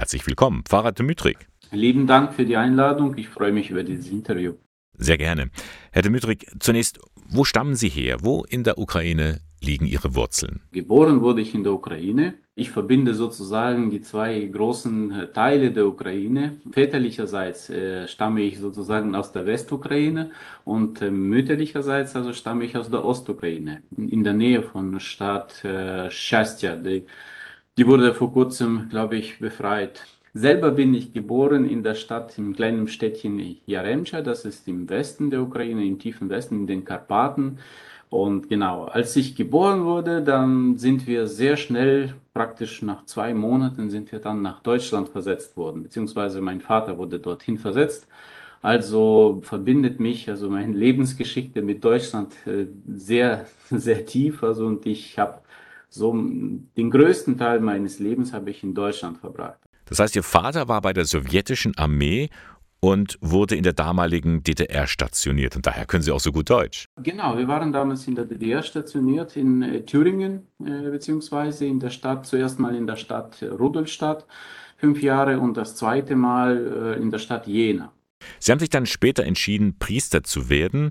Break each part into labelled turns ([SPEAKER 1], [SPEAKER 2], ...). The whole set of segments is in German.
[SPEAKER 1] Herzlich willkommen, Pfarrer Dmytrik.
[SPEAKER 2] Lieben Dank für die Einladung. Ich freue mich über dieses Interview.
[SPEAKER 1] Sehr gerne. Herr Dmytrik, zunächst, wo stammen Sie her? Wo in der Ukraine liegen Ihre Wurzeln?
[SPEAKER 2] Geboren wurde ich in der Ukraine. Ich verbinde sozusagen die zwei großen äh, Teile der Ukraine. Väterlicherseits äh, stamme ich sozusagen aus der Westukraine und äh, mütterlicherseits also stamme ich aus der Ostukraine, in der Nähe von der Stadt äh, Schastja. Die, die wurde vor kurzem, glaube ich, befreit. Selber bin ich geboren in der Stadt, im kleinen Städtchen Jaremcha, das ist im Westen der Ukraine, im tiefen Westen, in den Karpaten. Und genau, als ich geboren wurde, dann sind wir sehr schnell, praktisch nach zwei Monaten, sind wir dann nach Deutschland versetzt worden, beziehungsweise mein Vater wurde dorthin versetzt. Also verbindet mich also meine Lebensgeschichte mit Deutschland äh, sehr, sehr tief. Also und ich habe so den größten Teil meines Lebens habe ich in Deutschland verbracht.
[SPEAKER 1] Das heißt, Ihr Vater war bei der sowjetischen Armee und wurde in der damaligen DDR stationiert. Und daher können Sie auch so gut Deutsch.
[SPEAKER 2] Genau, wir waren damals in der DDR stationiert, in äh, Thüringen, äh, beziehungsweise in der Stadt, zuerst mal in der Stadt Rudolstadt, fünf Jahre und das zweite Mal äh, in der Stadt Jena.
[SPEAKER 1] Sie haben sich dann später entschieden, Priester zu werden.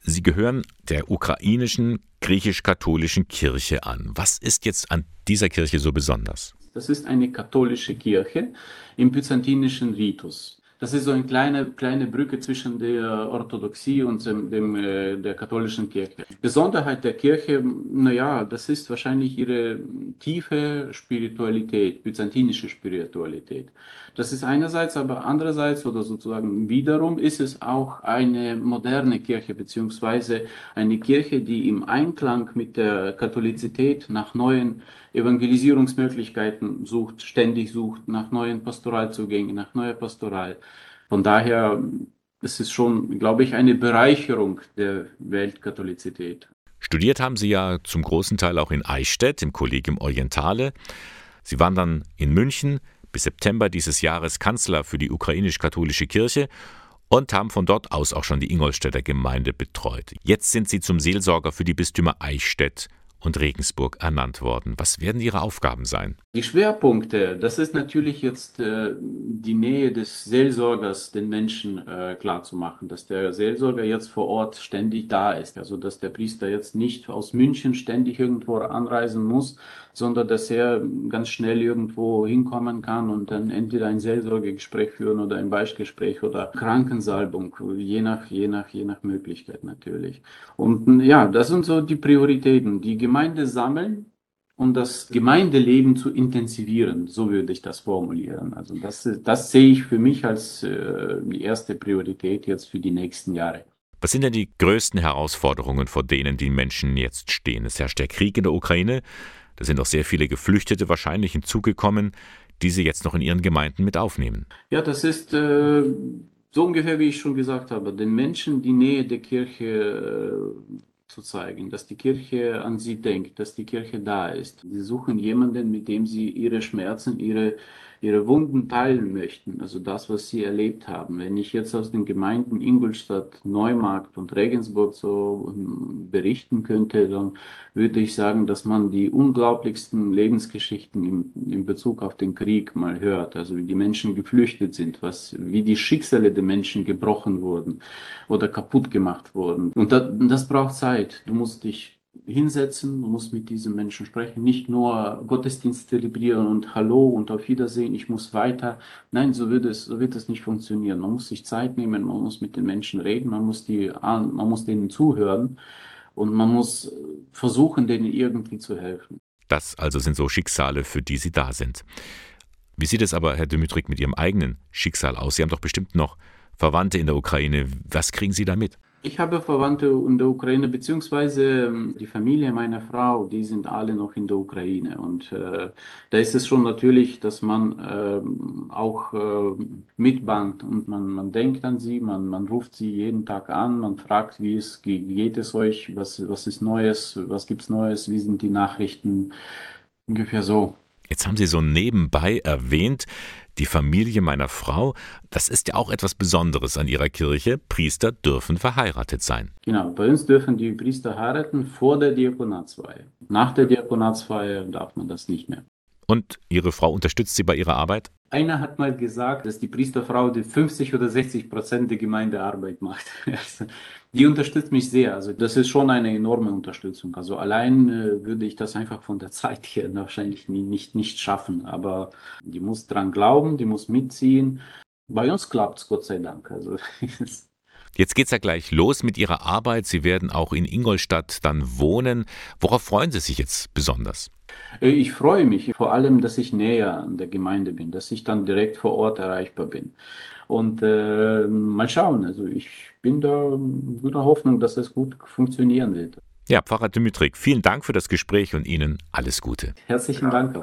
[SPEAKER 1] Sie gehören der ukrainischen griechisch-katholischen Kirche an. Was ist jetzt an dieser Kirche so besonders?
[SPEAKER 2] Das ist eine katholische Kirche im byzantinischen Ritus. Das ist so eine kleine, kleine Brücke zwischen der Orthodoxie und dem, dem äh, der katholischen Kirche. Besonderheit der Kirche, naja, das ist wahrscheinlich ihre tiefe Spiritualität, byzantinische Spiritualität. Das ist einerseits, aber andererseits oder sozusagen wiederum ist es auch eine moderne Kirche, beziehungsweise eine Kirche, die im Einklang mit der Katholizität nach neuen Evangelisierungsmöglichkeiten sucht, ständig sucht, nach neuen Pastoralzugängen, nach neuer Pastoral. Von daher ist es schon, glaube ich, eine Bereicherung der Weltkatholizität.
[SPEAKER 1] Studiert haben Sie ja zum großen Teil auch in Eichstätt im Kollegium Orientale. Sie waren dann in München bis September dieses Jahres Kanzler für die ukrainisch-katholische Kirche und haben von dort aus auch schon die Ingolstädter Gemeinde betreut. Jetzt sind Sie zum Seelsorger für die Bistümer Eichstätt und Regensburg ernannt worden. Was werden Ihre Aufgaben sein?
[SPEAKER 2] Die Schwerpunkte, das ist natürlich jetzt äh, die Nähe des Seelsorgers den Menschen äh, klarzumachen, dass der Seelsorger jetzt vor Ort ständig da ist, also dass der Priester jetzt nicht aus München ständig irgendwo anreisen muss, sondern dass er ganz schnell irgendwo hinkommen kann und dann entweder ein Seelsorgegespräch führen oder ein Beispielgespräch oder Krankensalbung, je nach, je nach, je nach Möglichkeit natürlich. Und ja, das sind so die Prioritäten. Die Gemeinde sammeln, um das Gemeindeleben zu intensivieren, so würde ich das formulieren. Also das, das sehe ich für mich als äh, die erste Priorität jetzt für die nächsten Jahre.
[SPEAKER 1] Was sind denn die größten Herausforderungen, vor denen die Menschen jetzt stehen? Es herrscht der Krieg in der Ukraine, da sind auch sehr viele Geflüchtete wahrscheinlich hinzugekommen, die Sie jetzt noch in Ihren Gemeinden mit aufnehmen.
[SPEAKER 2] Ja, das ist äh, so ungefähr, wie ich schon gesagt habe, den Menschen die Nähe der Kirche äh, zu zeigen, dass die Kirche an sie denkt, dass die Kirche da ist. Sie suchen jemanden, mit dem sie ihre Schmerzen, ihre, ihre Wunden teilen möchten, also das, was sie erlebt haben. Wenn ich jetzt aus den Gemeinden Ingolstadt, Neumarkt und Regensburg so ähm, berichten könnte, dann würde ich sagen, dass man die unglaublichsten Lebensgeschichten in, in Bezug auf den Krieg mal hört, also wie die Menschen geflüchtet sind, was, wie die Schicksale der Menschen gebrochen wurden oder kaputt gemacht wurden. Und das, das braucht Zeit. Du musst dich hinsetzen, du musst mit diesen Menschen sprechen, nicht nur Gottesdienst zelebrieren und Hallo und auf Wiedersehen, ich muss weiter. Nein, so wird es, so wird es nicht funktionieren. Man muss sich Zeit nehmen, man muss mit den Menschen reden, man muss die, man muss denen zuhören und man muss versuchen, denen irgendwie zu helfen.
[SPEAKER 1] Das also sind so Schicksale, für die Sie da sind. Wie sieht es aber, Herr Dmytrik, mit Ihrem eigenen Schicksal aus? Sie haben doch bestimmt noch Verwandte in der Ukraine. Was kriegen Sie da mit?
[SPEAKER 2] Ich habe Verwandte in der Ukraine, beziehungsweise ähm, die Familie meiner Frau, die sind alle noch in der Ukraine. Und äh, da ist es schon natürlich, dass man äh, auch äh, mitbangt und man, man denkt an sie, man, man ruft sie jeden Tag an, man fragt, wie, es, geht es euch, was, was ist Neues, was gibt's Neues, wie sind die Nachrichten, ungefähr so.
[SPEAKER 1] Jetzt haben Sie so nebenbei erwähnt, die Familie meiner Frau, das ist ja auch etwas Besonderes an ihrer Kirche. Priester dürfen verheiratet sein.
[SPEAKER 2] Genau, bei uns dürfen die Priester heiraten vor der Diakonatsfeier. Nach der Diakonatsfeier darf man das nicht mehr.
[SPEAKER 1] Und Ihre Frau unterstützt Sie bei Ihrer Arbeit?
[SPEAKER 2] Einer hat mal gesagt, dass die Priesterfrau die 50 oder 60 Prozent der Gemeindearbeit macht. Also, die unterstützt mich sehr. Also das ist schon eine enorme Unterstützung. Also allein äh, würde ich das einfach von der Zeit her wahrscheinlich nicht, nicht schaffen. Aber die muss dran glauben, die muss mitziehen. Bei uns klappt es, Gott sei Dank. Also
[SPEAKER 1] Jetzt geht's ja gleich los mit Ihrer Arbeit. Sie werden auch in Ingolstadt dann wohnen. Worauf freuen Sie sich jetzt besonders?
[SPEAKER 2] Äh, ich freue mich vor allem, dass ich näher an der Gemeinde bin, dass ich dann direkt vor Ort erreichbar bin. Und äh, mal schauen, also ich bin da guter Hoffnung, dass es gut funktionieren wird.
[SPEAKER 1] Ja, Pfarrer Dimitrik, vielen Dank für das Gespräch und Ihnen alles Gute.
[SPEAKER 2] Herzlichen Dank.